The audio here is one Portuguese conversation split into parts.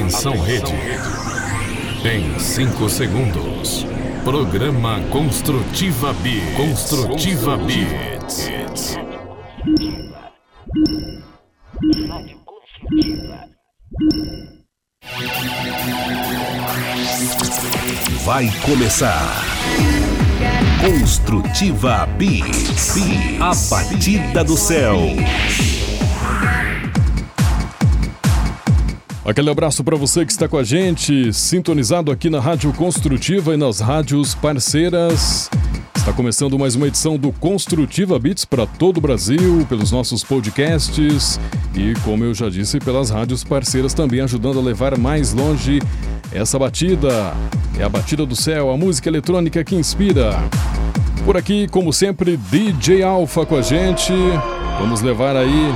Atenção rede. Em 5 segundos. Programa Construtiva B. Construtiva B. Vai começar. Construtiva Beats. A batida do céu. Aquele abraço para você que está com a gente, sintonizado aqui na Rádio Construtiva e nas rádios parceiras. Está começando mais uma edição do Construtiva Beats para todo o Brasil, pelos nossos podcasts e, como eu já disse, pelas rádios parceiras também ajudando a levar mais longe essa batida. É a batida do céu, a música eletrônica que inspira. Por aqui, como sempre, DJ Alpha com a gente. Vamos levar aí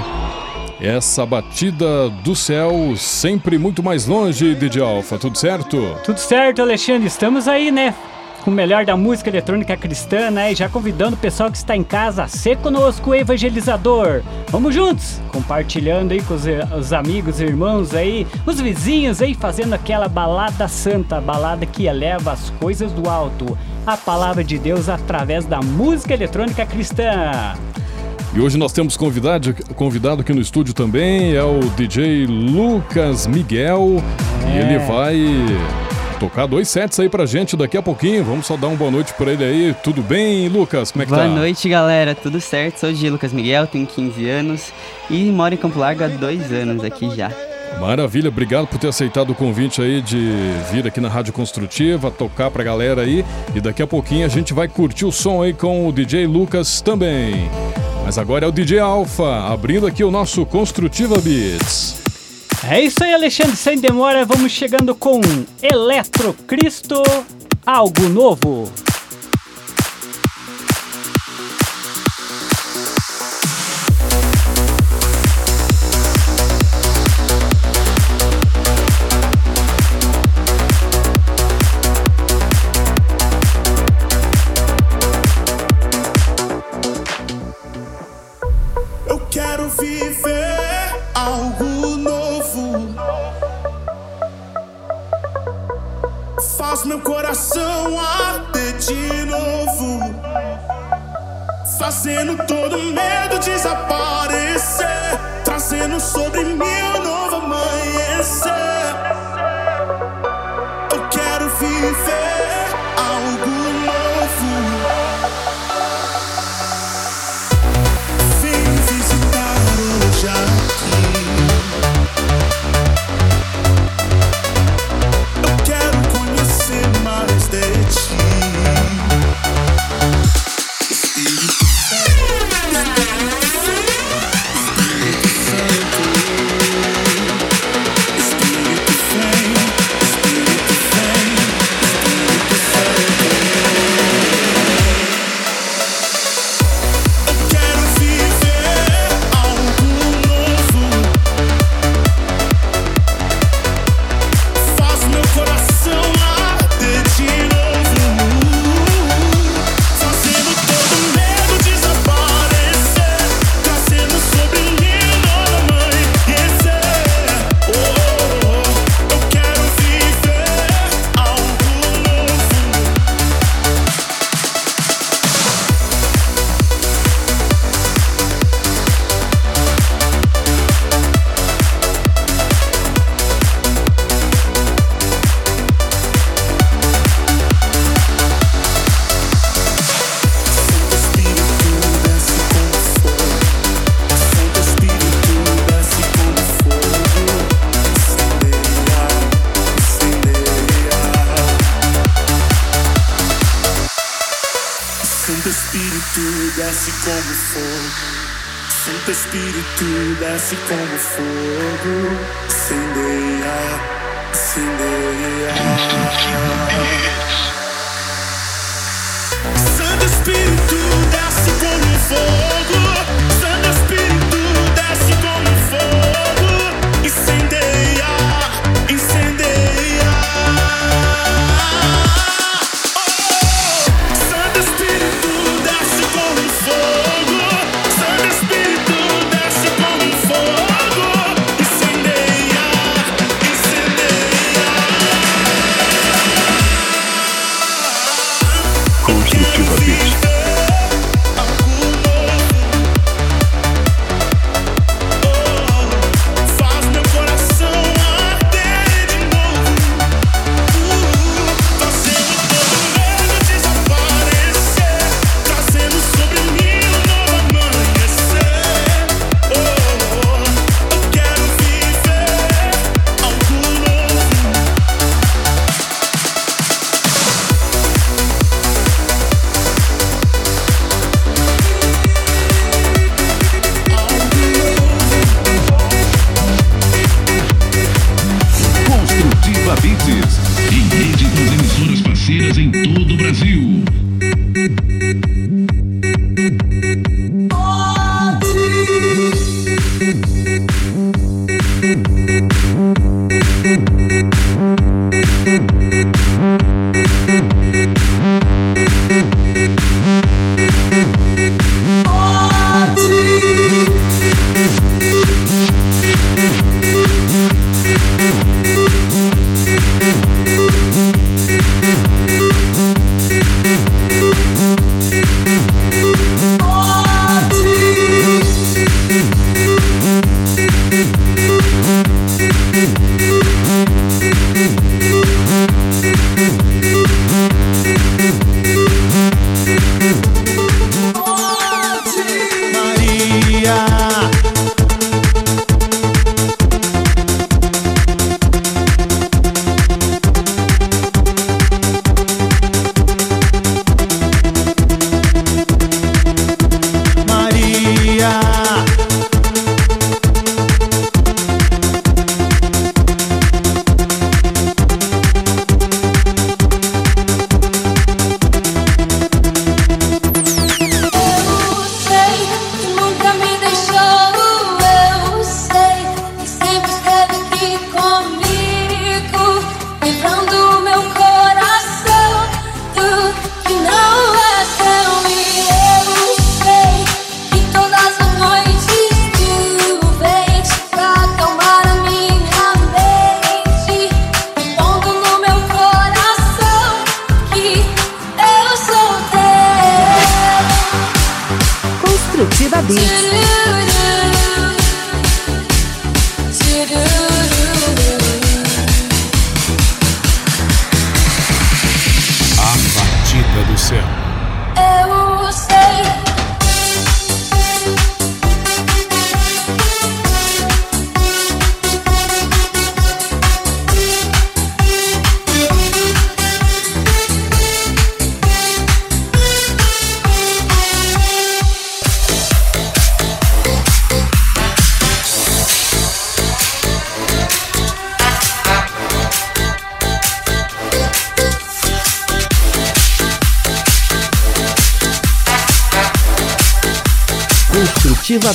essa batida do céu sempre muito mais longe, DJ Alpha, tudo certo? Tudo certo, Alexandre. Estamos aí, né? Com o melhor da música eletrônica cristã, né? Já convidando o pessoal que está em casa a ser conosco evangelizador. Vamos juntos, compartilhando aí com os, os amigos, irmãos aí, os vizinhos aí, fazendo aquela balada santa, balada que eleva as coisas do alto, a palavra de Deus através da música eletrônica cristã. E hoje nós temos convidado, convidado aqui no estúdio também, é o DJ Lucas Miguel. É. E ele vai tocar dois sets aí pra gente daqui a pouquinho. Vamos só dar uma boa noite pra ele aí. Tudo bem, Lucas? Como é que boa tá? Boa noite, galera. Tudo certo? Sou o DJ Lucas Miguel, tenho 15 anos e moro em Campo Largo há dois anos aqui já. Maravilha, obrigado por ter aceitado o convite aí de vir aqui na Rádio Construtiva, tocar pra galera aí. E daqui a pouquinho a gente vai curtir o som aí com o DJ Lucas também. Mas agora é o DJ Alpha, abrindo aqui o nosso Construtiva Beats. É isso aí, Alexandre, sem demora, vamos chegando com Eletro Cristo, algo novo.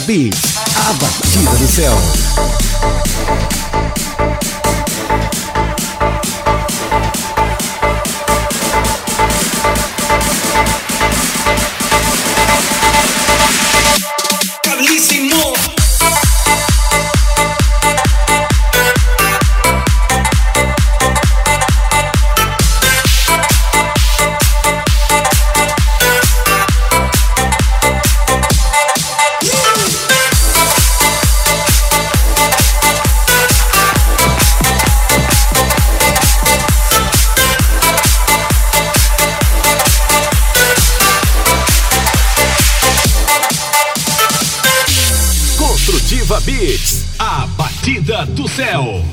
Construtiva Beats, a batida do céu.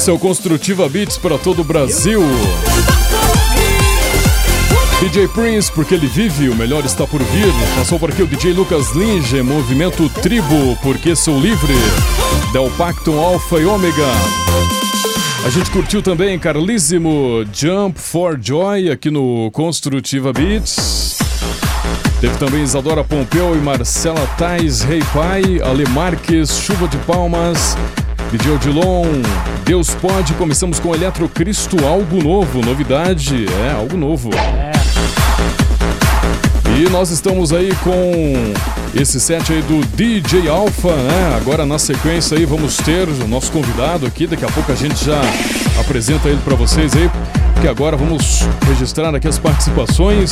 Esse é o Construtiva Beats para todo o Brasil. DJ Prince, porque ele vive, o melhor está por vir. Passou por aqui o DJ Lucas Linge, Movimento Tribo, porque sou livre. Del Pactum Alpha e Ômega. A gente curtiu também Carlíssimo Jump for Joy aqui no Construtiva Beats. Teve também Isadora Pompeu e Marcela Tais, Rei Pai, Ale Marques, Chuva de Palmas, DJ Odilon, Deus Pode. Começamos com Eletro Cristo, algo novo, novidade, é, algo novo. E nós estamos aí com esse set aí do DJ Alpha, né? Agora na sequência aí vamos ter o nosso convidado aqui, daqui a pouco a gente já apresenta ele para vocês aí, porque agora vamos registrar aqui as participações.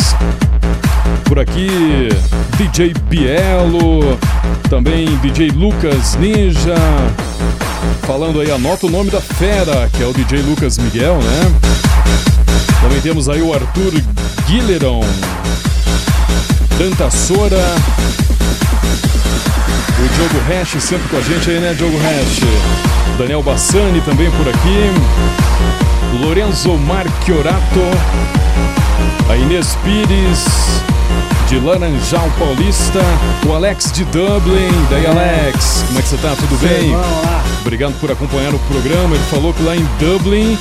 Por aqui, DJ Bielo, também DJ Lucas Ninja. Falando aí, anota o nome da fera, que é o DJ Lucas Miguel, né? Também temos aí o Arthur Guilleron, Tanta Sora, o Diogo Hash sempre com a gente aí, né, Diogo Hash? Daniel Bassani também por aqui. Lorenzo Marchiorato, a Inês Pires, de Laranjal Paulista, o Alex de Dublin. Daí, Alex, como é que você tá? Tudo bem? Obrigado por acompanhar o programa. Ele falou que lá em Dublin,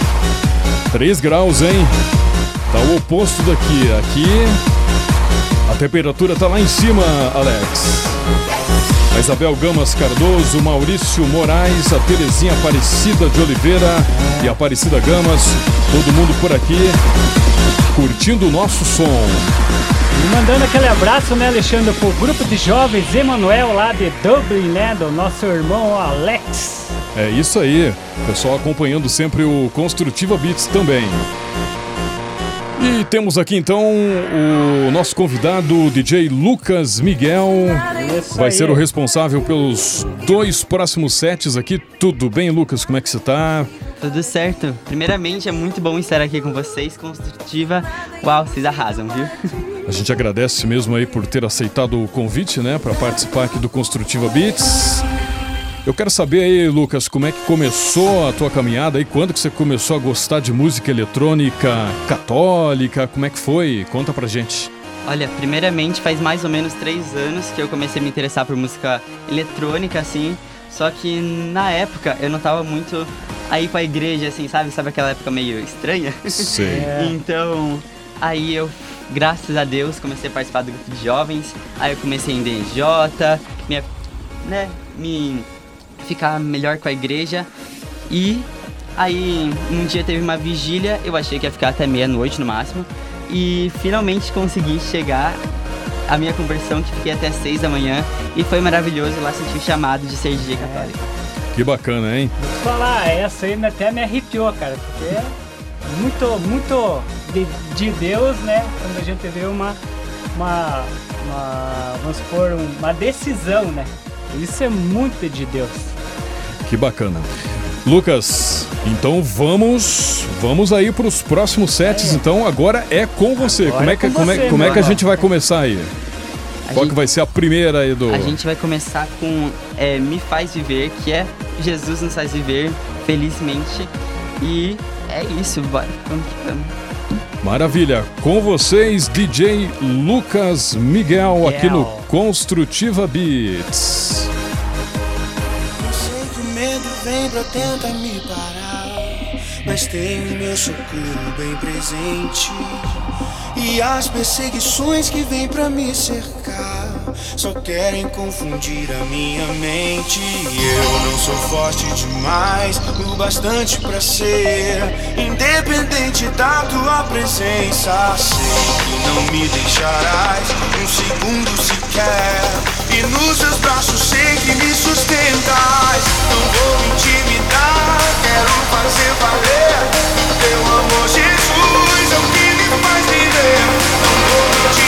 3 graus, hein? Tá o oposto daqui. Aqui, a temperatura tá lá em cima, Alex. A Isabel Gamas Cardoso, Maurício Moraes, a Terezinha Aparecida de Oliveira e a Aparecida Gamas, todo mundo por aqui curtindo o nosso som. E mandando aquele abraço, né, Alexandre, pro grupo de jovens Emanuel lá de Dublin, né, do nosso irmão Alex. É isso aí, pessoal acompanhando sempre o Construtiva Beats também. E temos aqui então o nosso convidado, DJ Lucas Miguel. Vai ser o responsável pelos dois próximos sets aqui. Tudo bem, Lucas? Como é que você tá? Tudo certo. Primeiramente, é muito bom estar aqui com vocês, construtiva. Uau, vocês arrasam, viu? A gente agradece mesmo aí por ter aceitado o convite, né, para participar aqui do Construtiva Beats. Eu quero saber aí, Lucas, como é que começou a tua caminhada aí? Quando que você começou a gostar de música eletrônica católica? Como é que foi? Conta pra gente. Olha, primeiramente faz mais ou menos três anos que eu comecei a me interessar por música eletrônica, assim. Só que na época eu não tava muito aí pra igreja, assim, sabe? Sabe aquela época meio estranha? Sei. Então, aí eu, graças a Deus, comecei a participar do grupo de jovens. Aí eu comecei em DJ, me, né, me ficar melhor com a igreja. E aí um dia teve uma vigília, eu achei que ia ficar até meia-noite no máximo. E finalmente consegui chegar à minha conversão, que fiquei até seis da manhã. E foi maravilhoso lá sentir o chamado de ser DJ católico. Que bacana, hein? Vou te falar, essa aí até me arrepiou, cara, porque é muito, muito de, de Deus, né? Quando a gente vê uma, uma, uma vamos supor, uma decisão, né? Isso é muito de Deus. Que bacana. Lucas, então vamos, vamos aí para os próximos sets. Então agora é com você. Agora como é é que, com como é, você, como é que a gente vai começar aí? A Qual gente- que vai ser a primeira aí do? A gente vai começar com é, Me Faz Viver, que é Jesus nos faz viver felizmente. E é isso, bora, vamos que vamos. Maravilha. Com vocês, DJ Lucas Miguel aqui no Miguel. Construtiva Beats. Pra tentar me parar, mas tenho meu socorro bem presente. E as perseguições que vêm pra me cercar só querem confundir a minha mente. Eu não sou forte demais, o bastante pra ser independente da tua presença. Sei que não me deixarás um segundo sequer. E nos seus braços sei que me sustentas. Não vou me intimidar, quero fazer valer. Teu amor, Jesus, é o que me faz viver. Não vou me intimidar,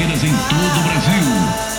parceiras em todo o Brasil.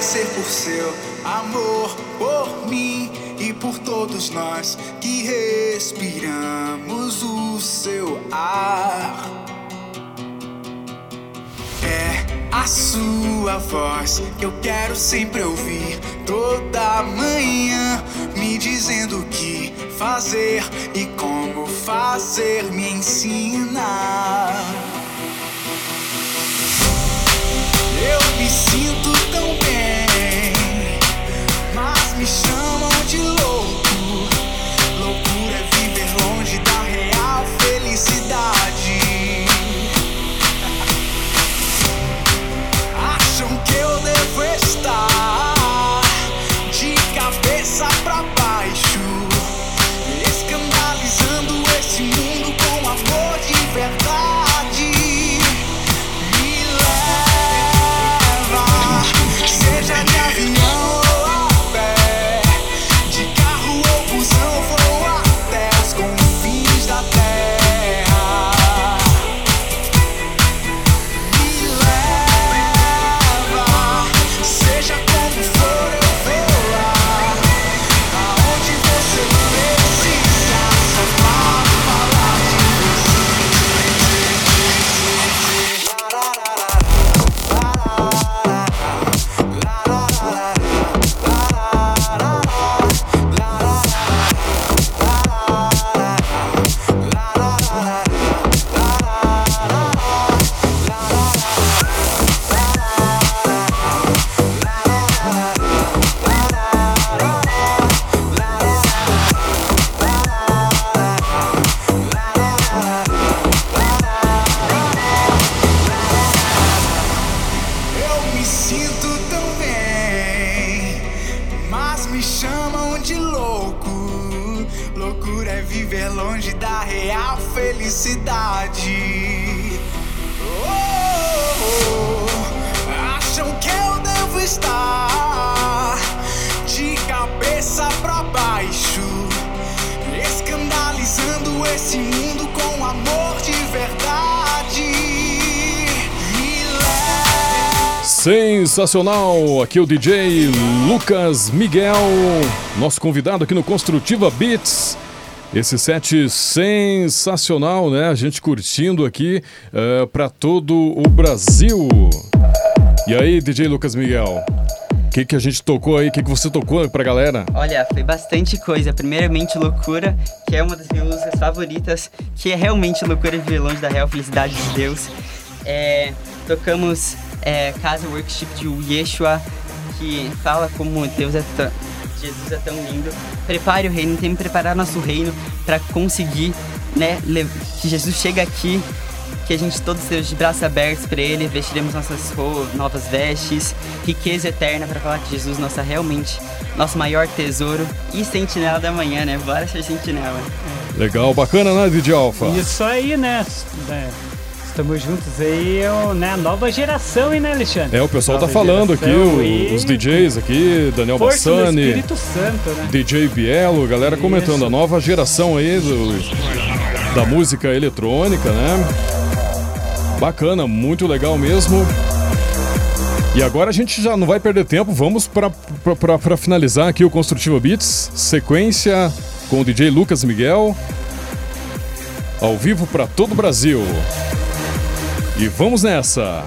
agradecer por seu amor por mim e por todos nós que respiramos o seu ar. É a sua voz que eu quero sempre ouvir toda manhã, me dizendo o que fazer e como fazer, me ensinar. Eu me sinto tão bem. you sure? Sensacional! Aqui é o DJ Lucas Miguel, nosso convidado aqui no Construtiva Beats. Esse set sensacional, né? A gente curtindo aqui eh, para todo o Brasil. E aí, DJ Lucas Miguel? O que, que a gente tocou aí? O que, que você tocou pra galera? Olha, foi bastante coisa. Primeiramente, Loucura, que é uma das minhas músicas favoritas, que é realmente Loucura e Longe da Real Felicidade de Deus. É, tocamos é, Casa Workshop de Yeshua, que fala como Deus é tão, Jesus é tão lindo. Prepare o reino, tem que preparar nosso reino para conseguir, né, que Jesus chega aqui que a gente todos estejamos de braços abertos para Ele, vestiremos nossas ro- novas vestes, riqueza eterna para falar que Jesus nossa realmente nosso maior tesouro e sentinela da manhã, né? Bora ser sentinela. Legal, bacana, né, DJ Alfa? Isso aí, né? né? Estamos juntos aí, ó, né? Nova geração, hein, né, Alexandre? É, o pessoal tá Nova falando aqui, e os DJs aqui, Daniel Força Bassani, Espírito Santo, né? DJ Bielo, galera comentando Isso. a nova geração aí do- da música eletrônica, né? Bacana, muito legal mesmo. E agora a gente já não vai perder tempo, vamos para finalizar aqui o Construtiva Beats, sequência com o DJ Lucas Miguel, ao vivo para todo o Brasil. E vamos nessa!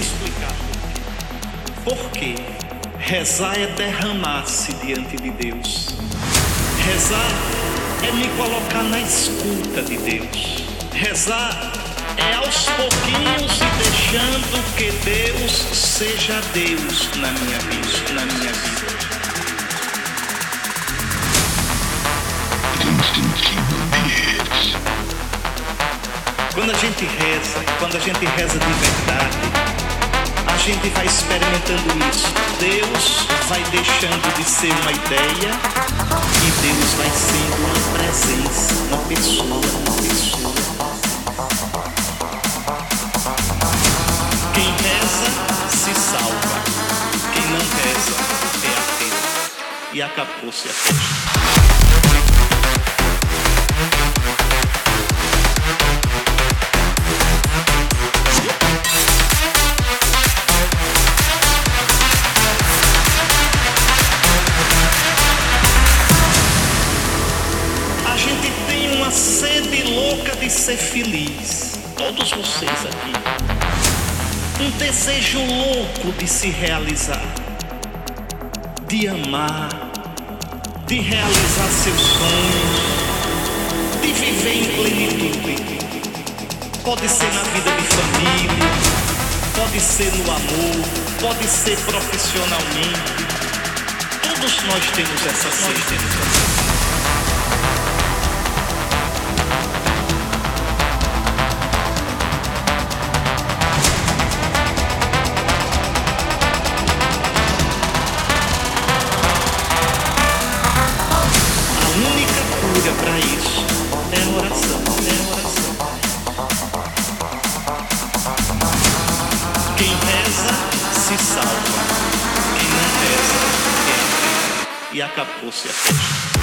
Explicar. Por quê? Rezar é derramar-se diante de Deus. Rezar é me colocar na escuta de Deus. Rezar é aos pouquinhos e deixando que Deus seja Deus na minha vida, na minha vida. Quando a gente reza, quando a gente reza de verdade, a gente vai experimentando isso. Deus vai deixando de ser uma ideia e Deus vai sendo uma presença, uma pessoa, uma pessoa. Quem reza se salva. Quem não reza é ateu. E acabou-se a festa. Gente tem uma sede louca de ser feliz. Todos vocês aqui. Um desejo louco de se realizar. De amar. De realizar seus sonhos. De viver em plenitude. Pode ser na vida de família. Pode ser no amor. Pode ser profissionalmente. Todos nós temos essa sede. Acabou-se a festa.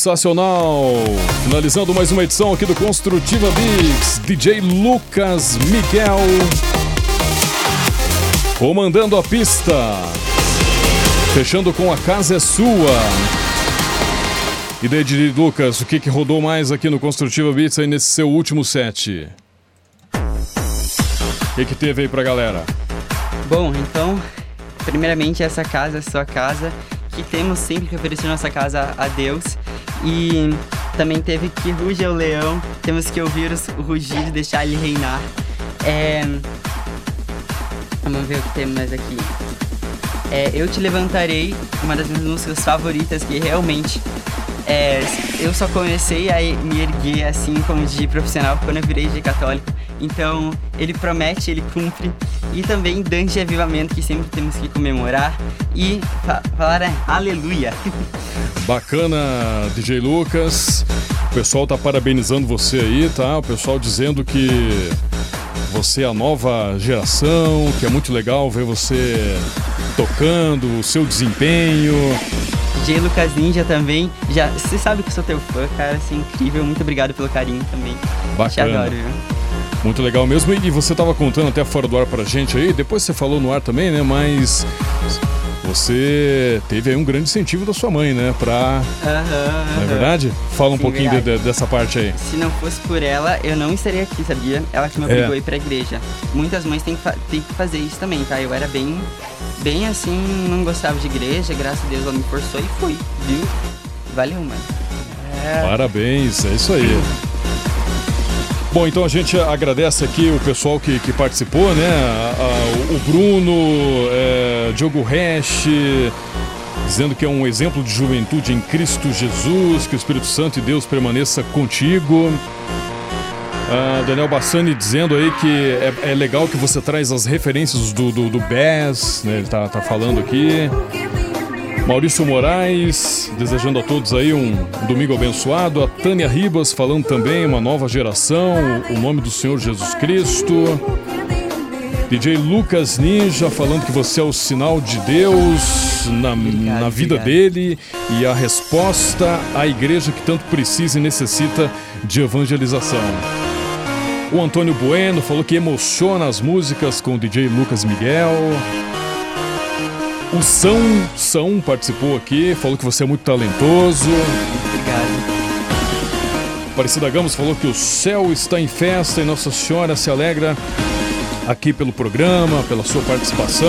Sensacional! Finalizando mais uma edição aqui do Construtiva Beats, DJ Lucas Miguel comandando a pista. Fechando com a casa é sua. E DJ Lucas, o que, que rodou mais aqui no Construtiva Beats aí nesse seu último set? O que, que teve aí pra galera? Bom, então, primeiramente essa casa é sua casa, que temos sempre que oferecer nossa casa a Deus. E também teve que ruge o leão, temos que ouvir o rugido e deixar ele reinar. É, Vamos ver o que temos mais aqui. É, eu te levantarei, uma das minhas músicas favoritas que realmente é, eu só comecei a me erguer assim como DJ profissional quando eu virei DJ católico. Então ele promete, ele cumpre. E também Dança de Avivamento, que sempre temos que comemorar e fa- falar é, aleluia. Bacana, DJ Lucas. O pessoal tá parabenizando você aí, tá? O pessoal dizendo que você é a nova geração, que é muito legal ver você tocando, o seu desempenho. DJ Lucas Ninja também. Já, você sabe que eu sou teu fã, cara, assim, incrível. Muito obrigado pelo carinho também. Te Bacana. adoro, viu? Muito legal mesmo. E você estava contando até fora do ar pra gente aí, depois você falou no ar também, né? Mas você teve aí um grande incentivo da sua mãe, né? Pra. Não é verdade? Fala um Sim, pouquinho de- de- dessa parte aí. Se não fosse por ela, eu não estaria aqui, sabia? Ela que me É. obrigou a ir pra igreja. Muitas mães têm que, têm que fazer isso também, tá? Eu era bem, bem assim, não gostava de igreja, graças a Deus ela me forçou e fui, viu? Valeu, mãe. Parabéns, é isso aí. Bom, então a gente agradece aqui o pessoal que, que participou, né? A- a- o Bruno, é, Diogo Resch, dizendo que é um exemplo de juventude em Cristo Jesus, que o Espírito Santo e Deus permaneça contigo. Ah, Daniel Bassani dizendo aí que é, é legal que você traz as referências do, do, do né? Ele tá, tá falando aqui. Maurício Moraes, desejando a todos aí um domingo abençoado. A Tânia Ribas falando também, uma nova geração, o nome do Senhor Jesus Cristo. DJ Lucas Ninja falando que você é o sinal de Deus na, na vida obrigado. dele e a resposta à igreja que tanto precisa e necessita de evangelização. O Antônio Bueno falou que emociona as músicas com o DJ Lucas Miguel. O São São participou aqui, falou que você é muito talentoso. Obrigado. Aparecida Gamos falou que o céu está em festa e Nossa Senhora se alegra aqui pelo programa, pela sua participação.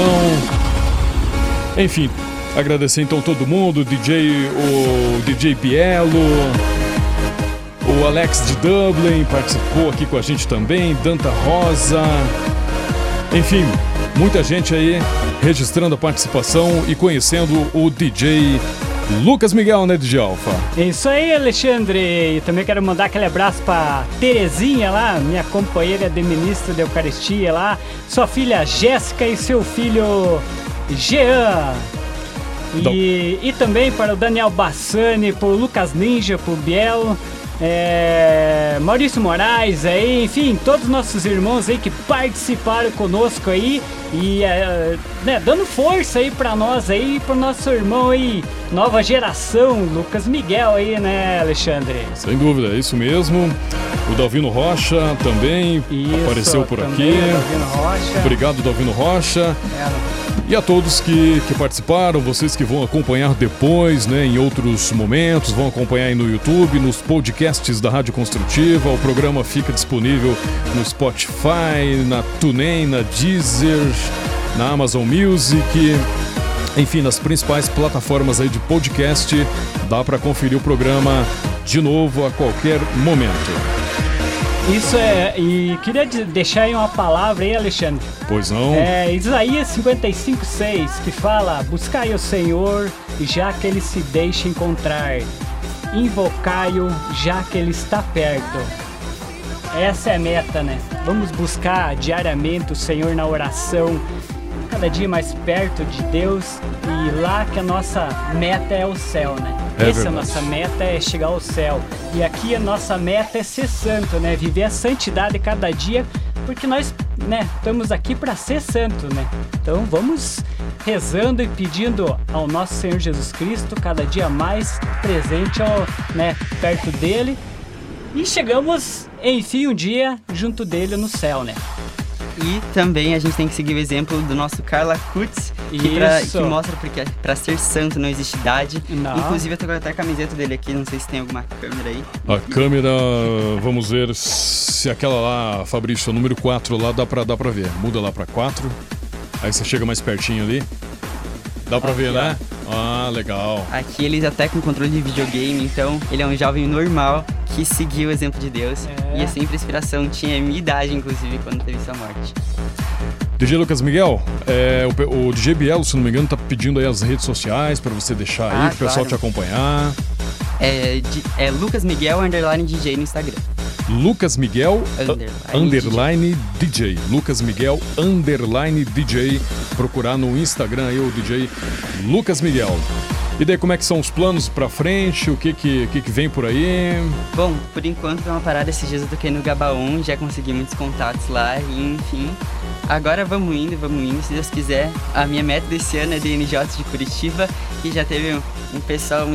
Enfim, agradecer então todo mundo, DJ, o DJ Bielo, o Alex de Dublin participou aqui com a gente também, Danta Rosa. Enfim, muita gente aí registrando a participação e conhecendo o DJ Lucas Miguel, né, DJ Alfa? É isso aí, Alexandre. E também quero mandar aquele abraço pra Terezinha lá, minha companheira de ministro da Eucaristia lá, sua filha Jéssica e seu filho Jean. E, e também para o Daniel Bassani, pro Lucas Ninja, pro Biel, é, Maurício Moraes aí, enfim, todos os nossos irmãos aí que participaram conosco aí e é, né, dando força aí pra nós aí, pro nosso irmão aí, nova geração, Lucas Miguel aí, né, Alexandre? Sem dúvida, é isso mesmo. O Dalvino Rocha também Isso, apareceu por também aqui. o Dalvino. Obrigado, Dalvino Rocha. É, E a todos que, que participaram, vocês que vão acompanhar depois, né, em outros momentos, vão acompanhar aí no YouTube, nos podcasts da Rádio Construtiva. O programa fica disponível no Spotify, na TuneIn, na Deezer, na Amazon Music. Enfim, nas principais plataformas aí de podcast, dá para conferir o programa de novo a qualquer momento. Isso é, e queria de- deixar aí uma palavra aí, Alexandre. Pois não? É Isaías 55,6 que fala: Buscai o Senhor, já que ele se deixa encontrar, invocai-o, já que ele está perto. Essa é a meta, né? Vamos buscar diariamente o Senhor na oração, cada dia mais perto de Deus e lá que a nossa meta é o céu, né? É Essa é a nossa meta é chegar ao céu. E aqui a nossa meta é ser santo, né? Viver a santidade cada dia, porque nós, né, estamos aqui para ser santo, né? Então vamos rezando e pedindo ao nosso Senhor Jesus Cristo cada dia mais presente, ao, né, perto dele. E chegamos, enfim, um dia junto dele no céu, né? E também a gente tem que seguir o exemplo do nosso Carla Kutz, que, pra- que mostra porque pra ser santo não existe idade. Não. Inclusive eu tô com até a camiseta dele aqui, não sei se tem alguma câmera aí. A câmera, vamos ver se aquela lá, Fabrício, número 4 lá dá pra, dá pra ver. Muda lá pra 4. Aí você chega mais pertinho ali. Dá pra ver, né? Ah, legal. Aqui eles até com controle de videogame, então ele é um jovem normal que seguiu o exemplo de Deus. É. E é sempre inspiração, tinha minha idade, inclusive, quando teve sua morte. DJ Lucas Miguel, é, o, o DJ Bielo, se não me engano, tá pedindo aí as redes sociais pra você deixar aí, Ah, pro pessoal claro. te acompanhar. É, de- é Lucas Miguel underline DJ no Instagram. Lucas Miguel Underline underline DJ. Lucas Miguel underline DJ. Procurar no Instagram aí o DJ Lucas Miguel. E daí como é que são os planos pra frente? O que que, que, que vem por aí? Bom, por enquanto deu uma parada esses dias eu toquei no Gabaon, já consegui muitos contatos lá, e enfim. Agora vamos indo, vamos indo, se Deus quiser. A minha meta desse ano é DNJ de Curitiba, que já teve um pessoal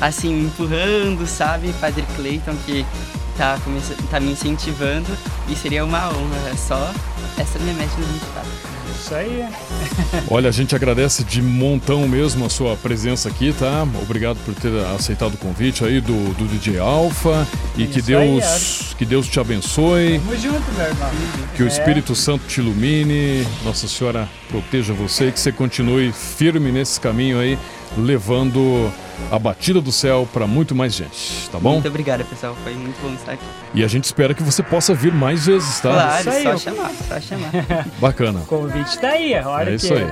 assim me empurrando, sabe? Padre Clayton que tá, tá me incentivando e seria uma honra. É só essa minha meta no 24. Isso aí. Olha, a gente agradece de montão mesmo a sua presença aqui, tá? Obrigado por ter aceitado o convite aí do, do DJ Alfa e que Isso aí, Deus, que Deus te abençoe. Tamo junto, meu irmão. Que o É. Espírito Santo te ilumine, Nossa Senhora proteja você e que você continue firme nesse caminho aí, levando a batida do céu para muito mais gente, tá bom? Muito obrigado, pessoal. Foi muito bom estar aqui. E a gente espera que você possa vir mais vezes, tá? Claro, Isso aí, só eu- chamar, só chamar. Bacana. O convite tá aí, a hora É isso que aí.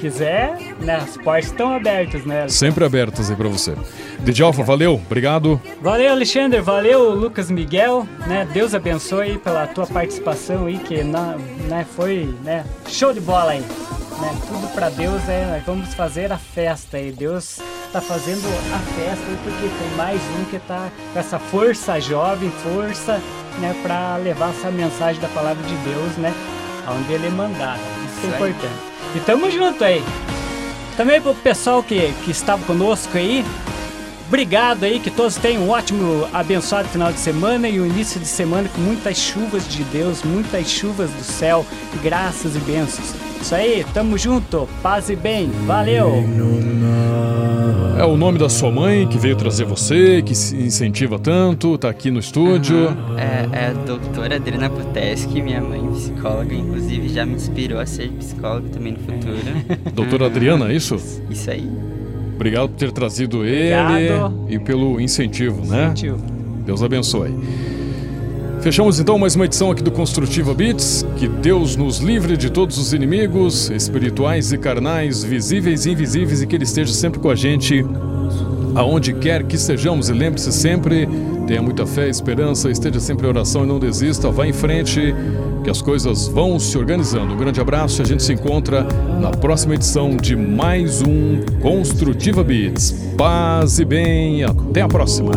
quiser, né, as portas estão abertas, né? Sempre abertas aí para você. DJ Alfa, valeu, obrigado. Valeu, Alexandre, valeu, Lucas Miguel, né? Deus abençoe aí pela tua participação aí, que na, né, foi, né, show de bola aí, né? Tudo pra Deus é, nós vamos fazer a festa aí. Deus tá fazendo a festa porque tem mais um que tá com essa força jovem, força, né, pra levar essa mensagem da palavra de Deus, né, aonde ele é mandado. Isso é aí. importante. E tamo junto aí. Também pro pessoal que, que estava conosco aí, Obrigado aí, que todos tenham um ótimo, abençoado final de semana e o início de semana com muitas chuvas de Deus, muitas chuvas do céu, graças e bênçãos. Isso aí, tamo junto, paz e bem, valeu! É o nome da sua mãe que veio trazer você, que se incentiva tanto, tá aqui no estúdio. É, é a doutora Adriana Poteski, minha mãe psicóloga, inclusive já me inspirou a ser psicóloga também no futuro. Doutora Adriana, é isso? Isso aí. Obrigado por ter trazido ele Obrigado. e pelo incentivo, né? Tio. Deus abençoe. Fechamos então mais uma edição aqui do Construtiva Beats. Que Deus nos livre de todos os inimigos, espirituais e carnais, visíveis e invisíveis, e que Ele esteja sempre com a gente, aonde quer que estejamos. E lembre-se sempre, tenha muita fé, esperança, esteja sempre em oração e não desista, vá em frente, que as coisas vão se organizando. Um grande abraço e a gente se encontra na próxima edição de mais um Construtiva Beats. Paz e bem, até a próxima.